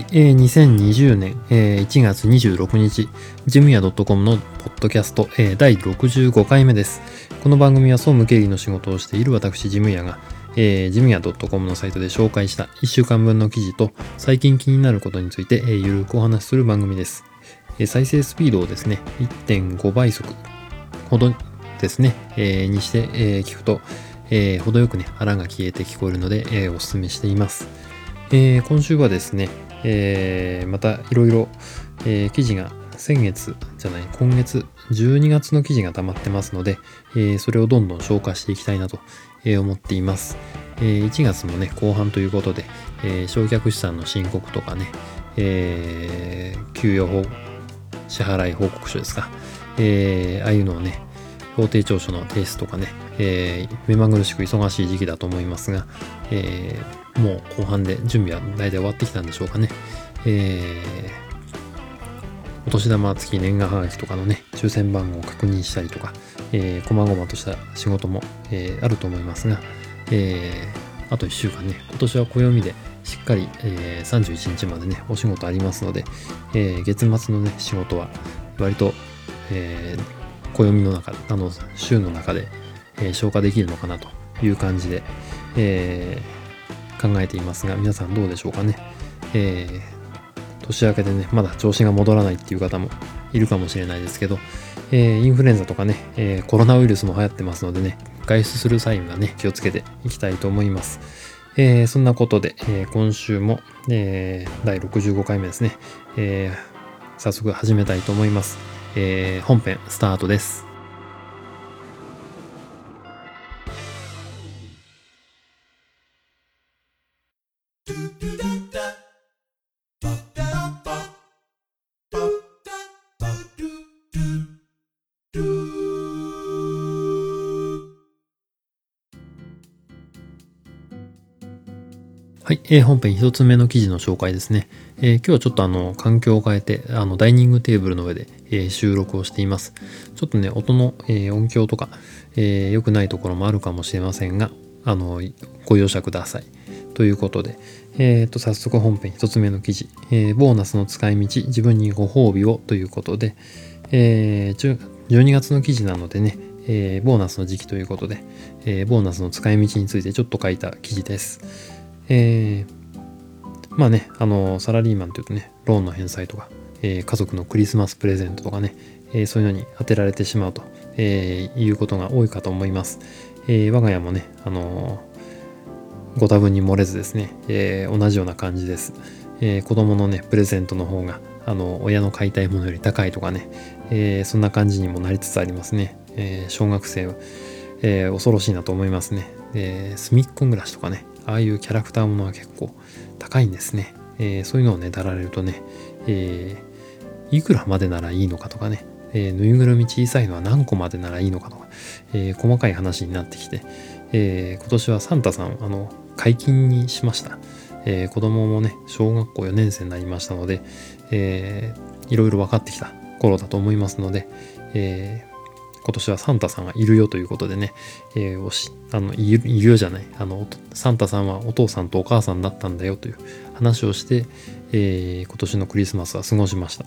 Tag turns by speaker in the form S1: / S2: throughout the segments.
S1: はい、えー、2020年、えー、1月26日、ジムヤ .com のポッドキャスト、えー、第65回目です。この番組は総務経理の仕事をしている私、ジムヤが、えー、ジムヤ .com のサイトで紹介した1週間分の記事と最近気になることについて、えー、ゆるくお話しする番組です。えー、再生スピードをですね、1.5倍速ほどですね、えー、にして、えー、聞くと、えー、程よくね、腹が消えて聞こえるので、えー、お勧めしています。えー、今週はですね、えー、またいろいろ記事が先月じゃない今月12月の記事が溜まってますので、えー、それをどんどん消化していきたいなと思っています。えー、1月もね後半ということで、えー、焼却資産の申告とかね、えー、給与支払い報告書ですか、えー、ああいうのをね法定調書の提出とかね、え、目まぐるしく忙しい時期だと思いますが、えー、もう後半で準備は大体終わってきたんでしょうかね。えー、お年玉付き年賀はがきとかのね、抽選番号を確認したりとか、えー、細々とした仕事も、えー、あると思いますが、えー、あと1週間ね、今年は暦でしっかり、えー、31日までね、お仕事ありますので、えー、月末のね、仕事は割と、えー、暦の中あの週の中で、えー、消化できるのかなという感じで、えー、考えていますが皆さんどうでしょうかね、えー、年明けでねまだ調子が戻らないっていう方もいるかもしれないですけど、えー、インフルエンザとかね、えー、コロナウイルスも流行ってますのでね外出する際にはね気をつけていきたいと思います、えー、そんなことで、え今週も、え第65回目ですね、え早速始めたいと思います。えー、本編スタートです。はい、えー、本編一つ目の記事の紹介ですね。えー、今日はちょっとあの環境を変えてあのダイニングテーブルの上で、えー、収録をしています。ちょっとね、音の、えー、音響とか、え良くないところもあるかもしれませんが、あの、ご容赦ください。ということで、えー、と早速本編一つ目の記事、えボーナスの使い道、自分にご褒美をということで、えー12月の記事なのでね、えボーナスの時期ということで、えボーナスの使い道についてちょっと書いた記事です。えー、まあね、あの、サラリーマンというとね、ローンの返済とか、えー、家族のクリスマスプレゼントとかね、えー、そういうのに当てられてしまうと、えいうことが多いかと思います。え我が家もね、あのご多分に漏れずですね、え同じような感じです。え子供のね、プレゼントの方が、あの、親の買いたいものより高いとかね、えそんな感じにもなりつつありますね。え小学生は、え恐ろしいなと思いますね。え隅っこ暮らしとかね、ああいうキャラクターものは結構高いんですね。えー、そういうのをね、だられるとね、えー、いくらまでならいいのかとかね、えー、ぬいぐるみ小さいのは何個までならいいのかとか、え細かい話になってきて、え今年はサンタさん、あの、解禁にしました。え子供もね、小学校4年生になりましたので、えー、いろいろ分かってきた頃だと思いますので、え今年はサンタさんがいるよということでね、えー、おしあのいるよじゃないあのサンタさんはお父さんとお母さんだったんだよという話をして、えー、今年のクリスマスは過ごしました。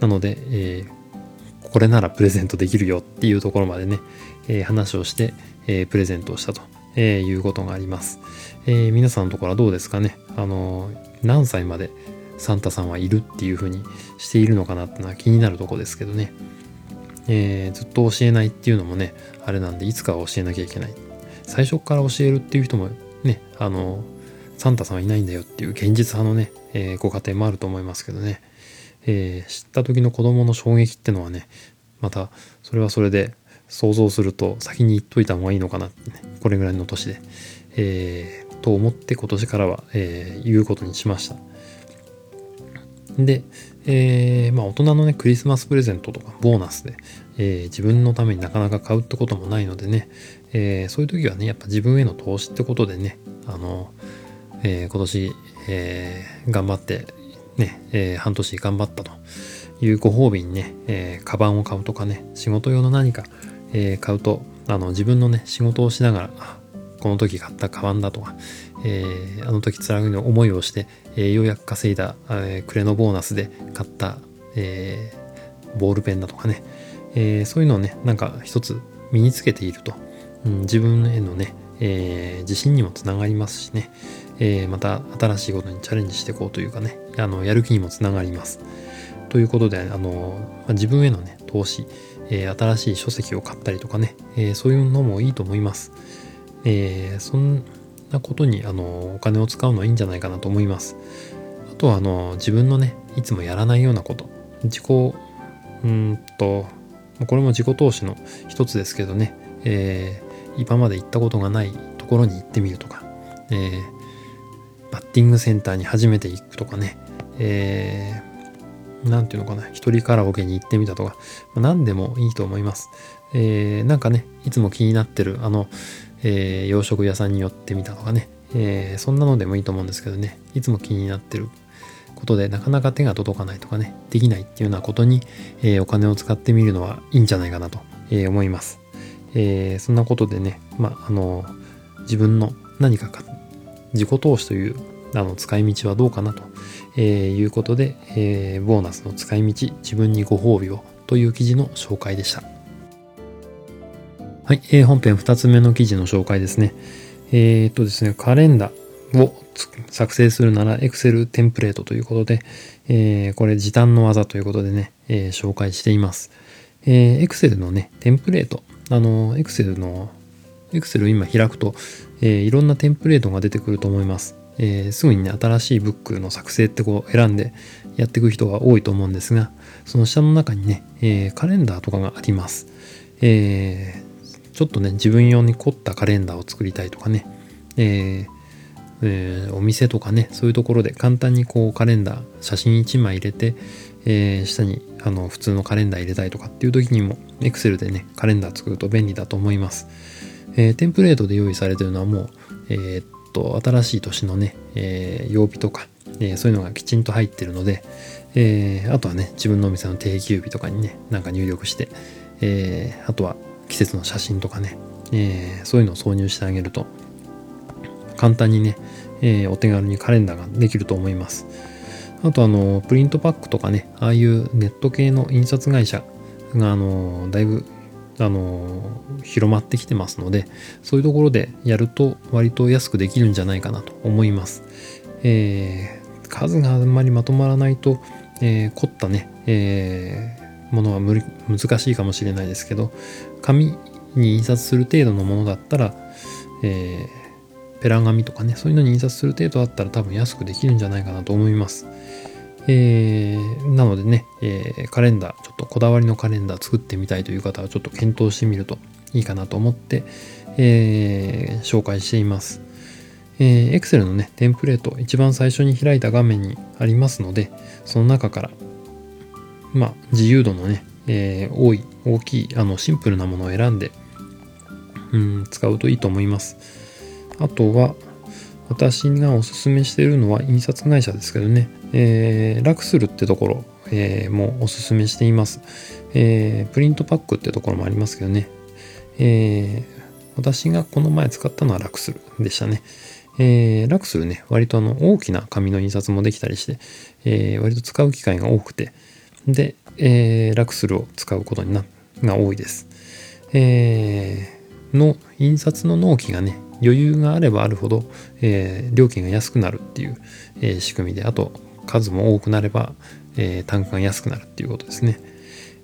S1: なので、えー、これならプレゼントできるよっていうところまでね、え話をして、えプレゼントをしたと、えいうことがあります、え皆さんのところはどうですかね？あの何歳までサンタさんはいるっていうふうにしているのかなってのは気になるとこですけどね。えー、ずっと教えないっていうのもねあれなんでいつかは教えなきゃいけない。最初から教えるっていう人もねあのサンタさんはいないんだよっていう現実派のね、えー、ご家庭もあると思いますけどね、えー、知った時の子供の衝撃ってのはねまたそれはそれで想像すると先に言っといた方がいいのかなってねこれぐらいの年で、えー、と思って今年からは、えー、言うことにしました。で、えー、まあ大人のね、クリスマスプレゼントとかボーナスで、えー、自分のためになかなか買うってこともないのでね、えー、そういう時はね、やっぱ自分への投資ってことでね、あの、え今年、え頑張って、ね、え半年頑張ったというご褒美にね、えー、カバンを買うとかね、仕事用の何か、え買うと、あの、自分のね、仕事をしながら、この時買ったカバンだとか、えー、あの時辛いの思いをして、えー、ようやく稼いだ、えー、クレのボーナスで買った、えー、ボールペンだとかね、えー、そういうのをね、なんか一つ身につけていると、うん、自分へのね、えー、自信にもつながりますしね、えー、また新しいことにチャレンジしていこうというかね、あの、やる気にもつながります。ということで、あの、自分へのね、投資、えー、新しい書籍を買ったりとかね、えー、そういうのもいいと思います。えー、そんなことに、あの、お金を使うのはいいんじゃないかなと思います。あとは、あの、自分のね、いつもやらないようなこと、自己、うんと、これも自己投資の一つですけどね、えー、今まで行ったことがないところに行ってみるとか、えー、バッティングセンターに初めて行くとかね、えー、ていうのかな、一人カラオケに行ってみたとか、まあ、何でもいいと思います。えー、なんかね、いつも気になってる、あの、えー、洋食屋さんに寄ってみたとかね、えー、そんなのでもいいと思うんですけどね、いつも気になってることでなかなか手が届かないとかね、できないっていうようなことに、えー、お金を使ってみるのはいいんじゃないかなと、えー、思います。えー、そんなことでね、まあ、あの、自分の何かか、自己投資というあの使い道はどうかなと、えー、いうことで、えー、ボーナスの使い道、自分にご褒美をという記事の紹介でした。はい、えー、本編2つ目の記事の紹介ですね。えー、っとですね、カレンダーを作成するなら Excel テンプレートということで、えー、これ時短の技ということでね、えー、紹介しています。えー、Excel のね、テンプレート、あの、Excel の、Excel 今開くと、えー、いろんなテンプレートが出てくると思います。えー、すぐにね、新しいブックの作成ってこう選んでやっていく人が多いと思うんですが、その下の中にね、えー、カレンダーとかがあります。えー、ちょっとね、自分用に凝ったカレンダーを作りたいとかね、えーえー、お店とかね、そういうところで簡単にこうカレンダー、写真1枚入れて、えー、下にあの普通のカレンダー入れたいとかっていう時にも Excel でねカレンダー作ると便利だと思います、えー、テンプレートで用意されてるのはもう、えー、っと新しい年のね、え曜日とか、えそういうのがきちんと入ってるので、えあとはね自分のお店の定休日とかにねなんか入力して、えあとは季節の写真とかね、えそういうのを挿入してあげると簡単にね、えお手軽にカレンダーができると思いますあとあの、プリントパックとかね、ああいうネット系の印刷会社があの、だいぶあの、広まってきてますので、そういうところでやると割と安くできるんじゃないかなと思います。えー、数があんまりまとまらないと、えー、凝ったね、え、ものは難しいかもしれないですけど、紙に印刷する程度のものだったら、えー、ペラ紙とかね、そういうのに印刷する程度だったら多分安くできるんじゃないかなと思います。えー、なのでね、えー、カレンダー、ちょっとこだわりのカレンダー作ってみたいという方はちょっと検討してみるといいかなと思って、えー、紹介しています。えー、Excel のね、テンプレート、一番最初に開いた画面にありますので、その中から、まあ、自由度のね、えー、多い、大きい、あの、シンプルなものを選んで、うん、使うといいと思います。あとは、私がおすすめしているのは印刷会社ですけどね、えー、ラクスルってところ、えー、もおすすめしています、えー、プリントパックってところもありますけどね、えー、私がこの前使ったのはラクスルでしたね。えー、ラクスルね、割とあの大きな紙の印刷もできたりして、えー、割と使う機会が多くて、で、えー、ラクスルを使うことになが多いです。えー、の印刷の納期がね、余裕があればあるほど、えー、料金が安くなるっていう、えー、仕組みで、あと数も多くなれば、えー、単価が安くなるっていうことですね。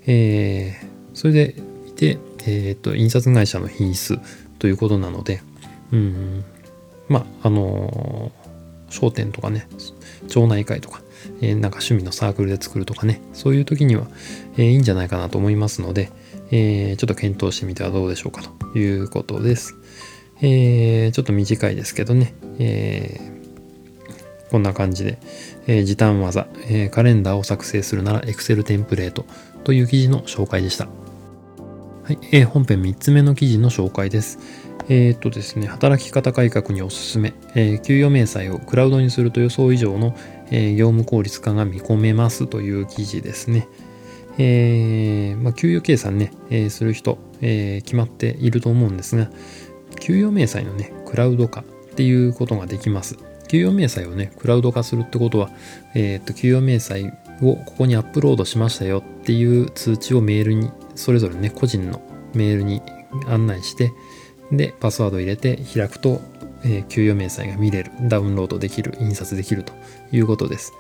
S1: えー、それでいて、えー、と、印刷会社の品質ということなので、うん、まあ、あの商店とかね、町内会とか、え、なんか趣味のサークルで作るとかね、そういう時には、え、いいんじゃないかなと思いますので、え、ちょっと検討してみてはどうでしょうかということです。え、ちょっと短いですけどね、えー、こんな感じで、え、時短技、え、カレンダーを作成するなら Excel テンプレートという記事の紹介でした。はい、えー、本編3つ目の記事の紹介です。え、っとですね、働き方改革におすすめ、えー、給与明細をクラウドにすると予想以上の、え、業務効率化が見込めますという記事ですね。えーまあ、給与計算ね、えー、する人、えー、決まっていると思うんですが、給与明細のね、クラウド化っていうことができます。給与明細をね、クラウド化するってことは、えっ、と、給与明細をここにアップロードしましたよっていう通知をメールに、それぞれね、個人のメールに案内して、で、パスワード入れて開くと、えー、給与明細が見れる、ダウンロードできる、印刷できるということです。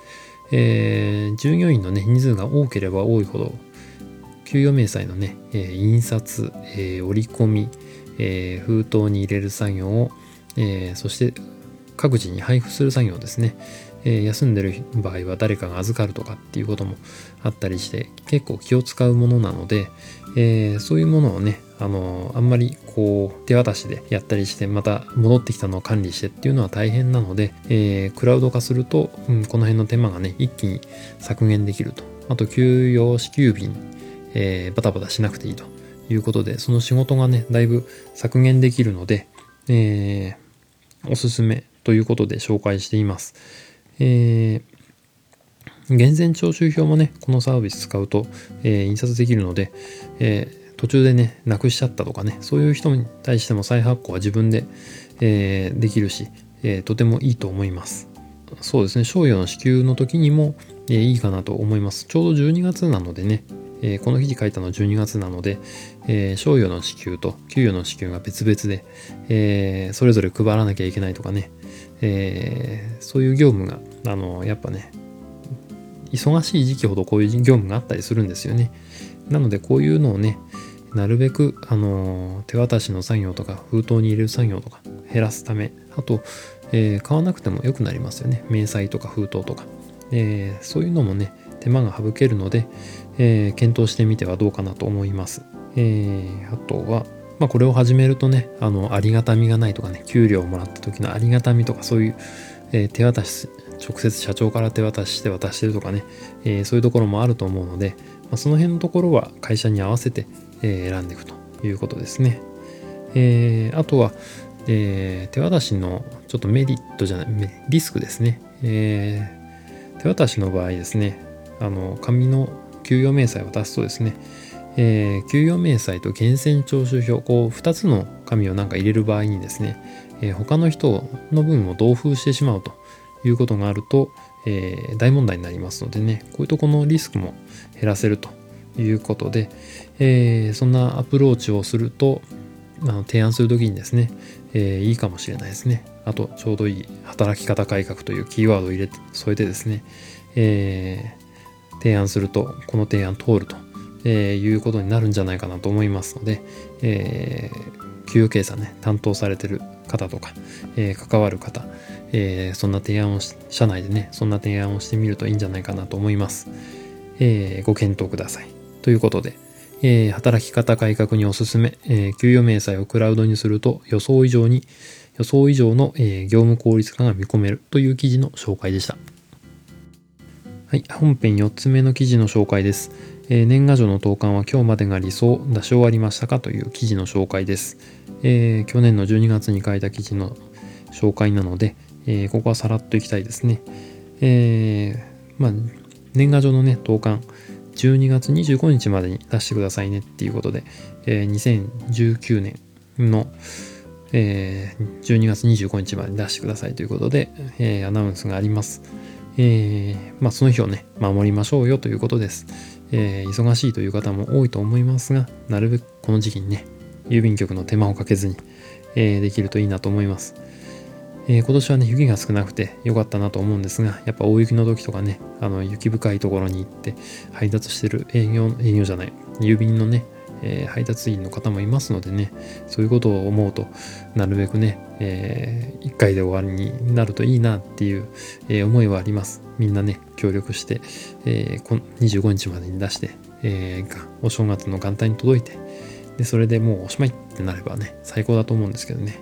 S1: えー、従業員のね、人数が多ければ多いほど、給与明細のね、えー、印刷、え折り込み、え封筒に入れる作業を、えそして各自に配布する作業ですね、え休んでる場合は誰かが預かるとかっていうこともあったりして結構気を使うものなので、えそういうものをねあのあんまりこう手渡しでやったりしてまた戻ってきたのを管理してっていうのは大変なので、えー、クラウド化すると、うん、この辺の手間がね一気に削減できるとあと給与支給日に、えー、バタバタしなくていいということでその仕事がねだいぶ削減できるので、えー、おすすめということで紹介しています。えー源泉徴収票もね、このサービス使うと、えー、印刷できるので、えー、途中でね、なくしちゃったとかね、そういう人に対しても再発行は自分で、えー、できるし、えー、とてもいいと思います。そうですね、賞与の支給の時にも、えー、いいかなと思います。ちょうど12月なのでね、えー、この記事書いたの12月なので、えー、賞与の支給と給与の支給が別々で、えー、それぞれ配らなきゃいけないとかね、えー、そういう業務が、あの、やっぱね、忙しい時期ほどこういう業務があったりするんですよね。なのでこういうのをね、なるべく、あの手渡しの作業とか封筒に入れる作業とか減らすためあと、えー、買わなくても良くなりますよね。明細とか封筒とか、えー、そういうのもね手間が省けるので、えー、検討してみてはどうかなと思います、えあとはまあ、これを始めるとねあのありがたみがないとかね給料をもらった時のありがたみとかそういう、え手渡し直接社長から手渡しして渡してるとかね、えそういうところもあると思うので、まあ、その辺のところは会社に合わせて、え選んでいくということですね。え、あとは、え、手渡しのちょっとメリットじゃない、リスクですね。え、手渡しの場合ですね、あの、紙の給与明細を出すとですね、えー、給与明細と源泉徴収票、こう、2つの紙をなんか入れる場合にですね、えー、他の人の分を同封してしまうということがあると、えー、大問題になりますのでね、こういうとこのリスクも減らせるということで、えー、そんなアプローチをすると、あの提案するときにですね、えー、いいかもしれないですね。あと、ちょうどいい働き方改革というキーワードを入れて、添えてですね、えー、提案すると、この提案通ると、えー、いうことになるんじゃないかなと思いますので、えー、給与計算ね、担当されてる方とか、えー、関わる方、えー、そんな提案を社内でね、そんな提案をしてみるといいんじゃないかなと思います。えー、ご検討ください。ということで、えー、働き方改革におすすめ、えー、給与明細をクラウドにすると予想以上に、予想以上の、えー、業務効率化が見込めるという記事の紹介でした。はい、本編4つ目の記事の紹介です。えー、年賀状の投函は今日までが理想、出し終わりましたかという記事の紹介です。えー、去年の12月に書いた記事の紹介なので、えー、ここはさらっといきたいですね。え、まあ、年賀状のね、投函、12月25日までに出してくださいねっていうことで、えー、2019年の、えー、12月25日までに出してくださいということで、えー、アナウンスがあります。えー、まあ、その日をね、守りましょうよということです。えー、忙しいという方も多いと思いますが、なるべくこの時期にね、郵便局の手間をかけずに、えー、できるといいなと思います。えー、今年はね、雪が少なくて良かったなと思うんですが、やっぱ大雪の時とかね、あの、雪深いところに行って配達してる営業、営業じゃない、郵便のね、えー、配達員の方もいますのでね、そういうことを思うと、なるべくね、えー、1回で終わりになるといいなっていう、えー、思いはあります。みんなね、協力して、えー、25日までに出して、えー、お正月の元旦に届いて、で、それでもうおしまいってなればね、最高だと思うんですけどね。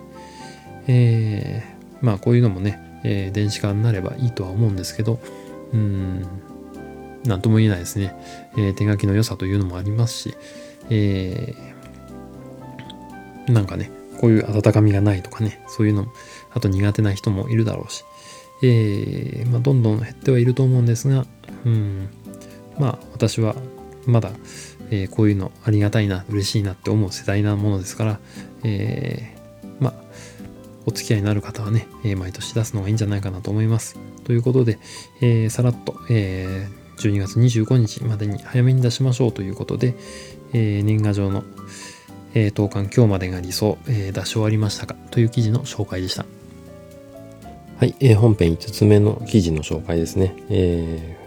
S1: えー、まあこういうのもね、えー、電子化になればいいとは思うんですけど、うん、なんとも言えないですね。えー、手書きの良さというのもありますし、えー、なんかね、こういう温かみがないとかね、そういうのも、あと苦手な人もいるだろうし、えー、まあ、どんどん減ってはいると思うんですが、うん、まあ私はまだ、えー、こういうのありがたいな、嬉しいなって思う世代なものですから、えー、お付き合いになる方はね、え毎年出すのがいいんじゃないかなと思います。ということで、えさらっと、え12月25日までに早めに出しましょうということで、え年賀状の、え投函今日までが理想、え出し終わりましたかという記事の紹介でした。
S2: はい、えー、本編5つ目の記事の紹介ですね。え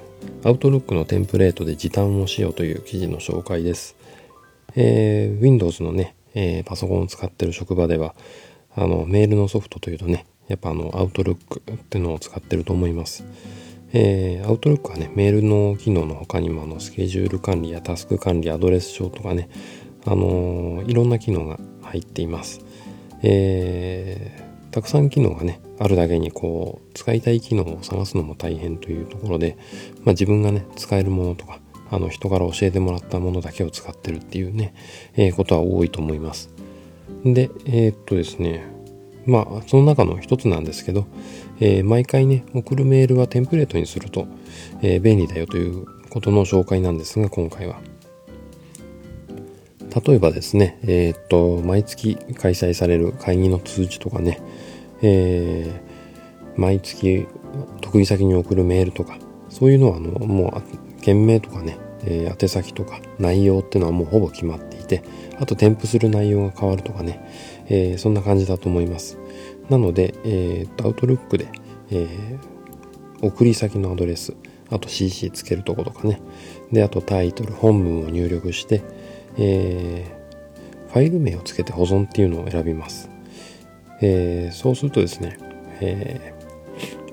S2: ー、アウトロックのテンプレートで時短をしようという記事の紹介です。えー、Windows のね、えー、パソコンを使ってる職場では、あの、メールのソフトというとね、やっぱあの、アウトロックっていうのを使ってると思います。えー、アウトロックはね、メールの機能の他にもあの、スケジュール管理やタスク管理、アドレス帳とかね、あのー、いろんな機能が入っています。えーたくさん機能がねあるだけにこう使いたい機能を探すのも大変というところで、まあ、自分がね使えるものとかあの人から教えてもらったものだけを使ってるっていうね、えー、ことは多いと思います。で、えー、っとですね、まあその中の一つなんですけど、えー、毎回ね送るメールはテンプレートにすると、え便利だよということの紹介なんですが今回は。例えばですね、えっと毎月開催される会議の通知とかね、え、毎月得意先に送るメールとかそういうのはあのもう件名とかね、えー、宛先とか内容っていうのはもうほぼ決まっていてあと添付する内容が変わるとかね、えー、そんな感じだと思います。なので、えー、アウトルックで、えー、送り先のアドレスあと CC つけるとことかね。であとタイトル本文を入力して、えー、ファイル名をつけて保存っていうのを選びます。えー、そうするとですね、え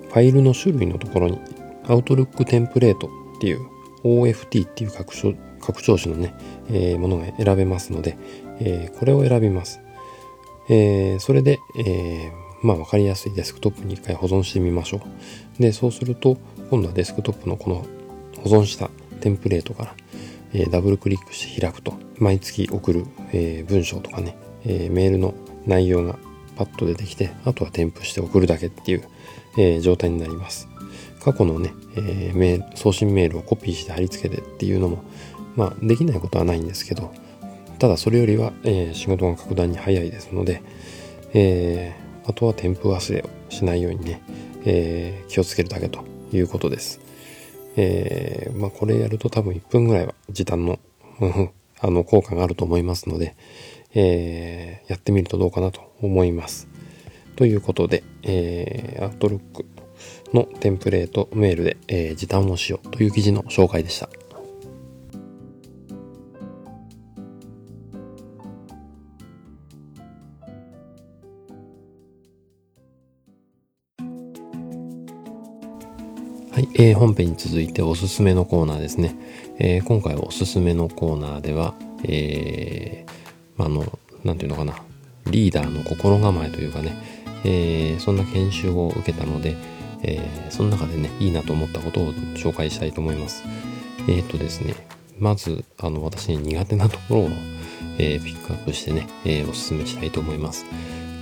S2: ー、ファイルの種類のところに Outlook テンプレートっていう OFT っていう拡張拡張子のね、えー、ものが選べますので、えー、これを選びます。えー、それで、えまあ分かりやすいデスクトップに一回保存してみましょう。で、そうすると、今度はデスクトップのこの保存したテンプレートから、えダブルクリックして開くと、毎月送る、え文章とかね、えメールの内容がパッと出てきて、あとは添付して送るだけっていう、えー、状態になります。過去のね、えー、送信メールをコピーして貼り付けてっていうのも、まあ、できないことはないんですけど、ただそれよりは、えー、仕事が格段に早いですので、えー、あとは添付忘れをしないようにね、えー、気をつけるだけということです。えー、まあこれやると多分1分ぐらいは時短の あの効果があると思いますので、えー、やってみるとどうかなと思います。ということで、えー、アウトルックのテンプレートメールで、えー、時短をしようという記事の紹介でした。はい、えー、本編に続いておすすめのコーナーですね。えー、今回おすすめのコーナーでは、えー、あの、なんていうのかな、リーダーの心構えというかね、えー、そんな研修を受けたので、えー、その中でね、いいなと思ったことを紹介したいと思います。えっ、ー、とですね、まず、あの、私に苦手なところを、えー、ピックアップしてね、えー、おすすめしたいと思います。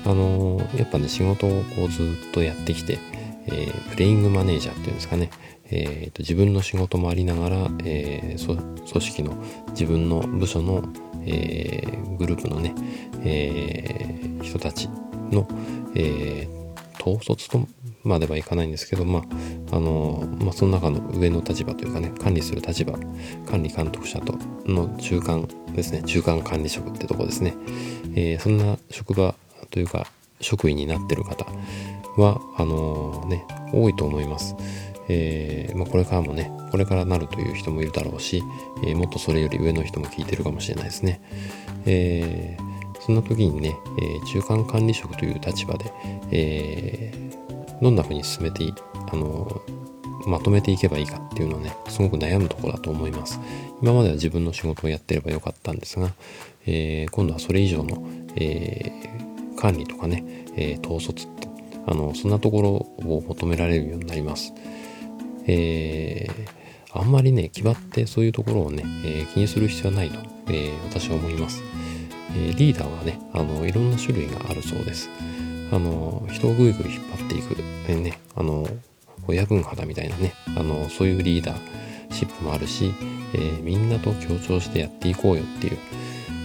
S2: あのー、やっぱね、仕事をこうずっとやってきて、えー、プレイングマネージャーっていうんですかね、えーと、自分の仕事もありながら、えー、組織の自分の部署の、えー、グループのね、えー、人たちの、えー、統率とまではいかないんですけど、まあ、あの、まあ、その中の上の立場というかね、管理する立場、管理監督者との中間ですね、中間管理職ってとこですね。えー、そんな職場というか、職員になってる方は、あのね、多いと思います。えー、まあ、これからもね、これからなるという人もいるだろうし、えー、もっとそれより上の人も聞いてるかもしれないですね。えー、そんな時にね、え中間管理職という立場で、えどんな風に進めていい、あのまとめていけばいいかっていうのをね、すごく悩むところだと思います。今までは自分の仕事をやってればよかったんですが、え今度はそれ以上の、え管理とかね、え統率ってあのそんなところを求められるようになります。え、あんまりね、気張ってそういうところをね、え、気にする必要はないと、え、私は思います。え、リーダーはね、あの、いろんな種類があるそうです。あの、人をぐいぐい引っ張っていく、ね、あの、親分肌みたいなね、あの、そういうリーダーシップもあるし、えー、みんなと協調してやっていこうよっていう、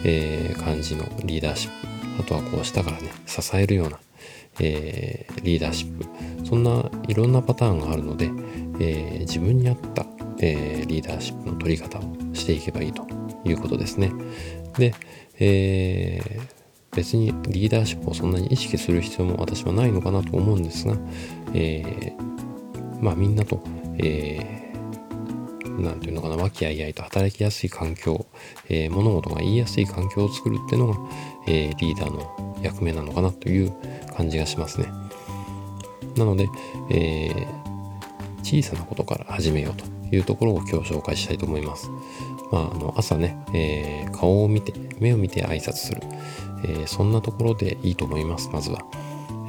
S2: えー、感じのリーダーシップ。あとはこう下からね、支えるような、えー、リーダーシップ。そんないろんなパターンがあるので、え、自分に合った、えー、リーダーシップの取り方をしていけばいいということですね。で、えー、別にリーダーシップをそんなに意識する必要も私はないのかなと思うんですが、えー、まあみんなと、えー何て言うのかな、和気あいあいと働きやすい環境、えー、物事が言いやすい環境を作るっていうのが、えー、リーダーの役目なのかなという感じがしますね。なので、えー、小さなことから始めようというところを今日紹介したいと思います。まあ、あの朝ね、えー、顔を見て、目を見て挨拶する、えー、そんなところでいいと思います、まずは。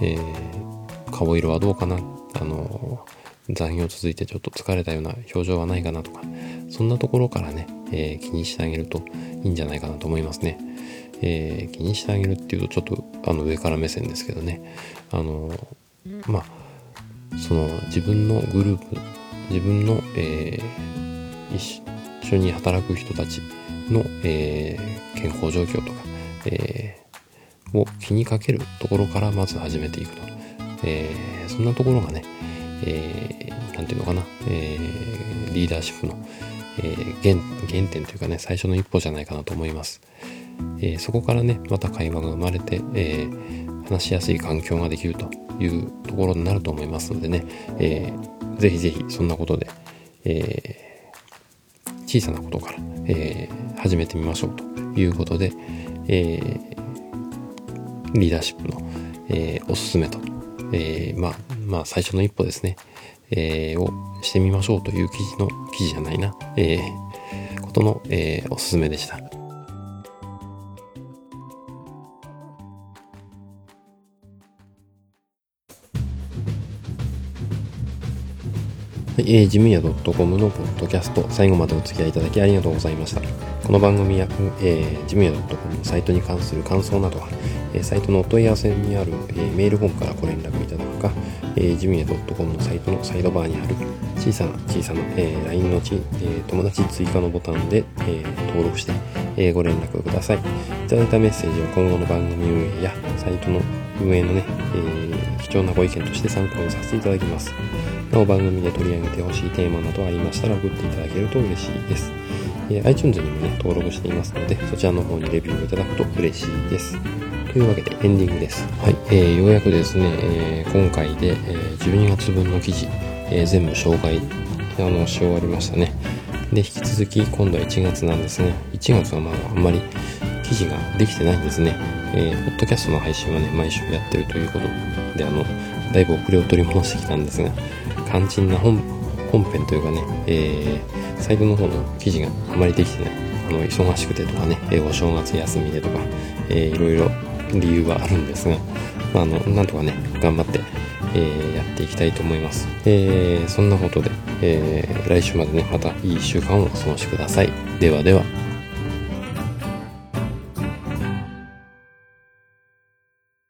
S2: えー、顔色はどうかな？あの残業続いてちょっと疲れたような表情はないかなとか、そんなところからね、え、気にしてあげるといいんじゃないかなと思いますね。えー、気にしてあげるっていうとちょっとあの上から目線ですけどね、あの、まあ、その自分のグループ、自分の、えー、緒に働く人たちの、えー、健康状況とか、えー、を気にかけるところからまず始めていくと。えー、そんなところがね、えー、なんていうのかな、えー、リーダーシップの、えー、原原点というかね、最初の一歩じゃないかなと思います。えー、そこからね、また会話が生まれて、えー、話しやすい環境ができるというところになると思いますのでね、えー、ぜひぜひそんなことで、えー、小さなことから、えー、始めてみましょうということで、えー、リーダーシップの、えー、おすすめとえ、まあ、まあ、最初の一歩ですね、え、をしてみましょうという記事の、記事じゃないな、えー、ことの、え、おすすめでした。はい、えー、ジムヤ .com のポッドキャスト、最後までお付き合いいただきありがとうございました。この番組や、えー、ジムヤ .com のサイトに関する感想などは、えー、サイトのお問い合わせにある、えー、メールフォームからご連絡いただくか、えー、ジムヤ .com のサイトのサイドバーにある小さな小さな、えー、LINE のち、えー、友達追加のボタンで、えー、登録して、えー、ご連絡ください。いただいたメッセージは今後の番組運営やサイトの運営のね、えー、貴重なご意見として参考にさせていただきます。なお番組で取り上げてほしいテーマなどありましたら送っていただけると嬉しいです。えー、iTunes にもね、登録していますので、そちらの方にレビューをいただくと嬉しいです。というわけでエンディングです。はい、えー、ようやくですね、えー、今回で、えー、12月分の記事、えー、全部紹介あのし終わりましたね。で、引き続き今度は1月なんですが、1月はまああんまり記事ができてないんですね。えー、ポッドキャストの配信はね、毎週やってるということで、あの、だいぶ遅れを取り戻してきたんですが、肝心な本本編というかね、えー、サイトの方の記事があまりできてない。あの、忙しくてとかね、えお正月休みでとか、えー、いろいろ理由はあるんですが、まあ、あの、なんとかね、頑張って、えー、やっていきたいと思います。えー、そんなことで、えー、来週までね、またいい1週間をお過ごしください。ではでは。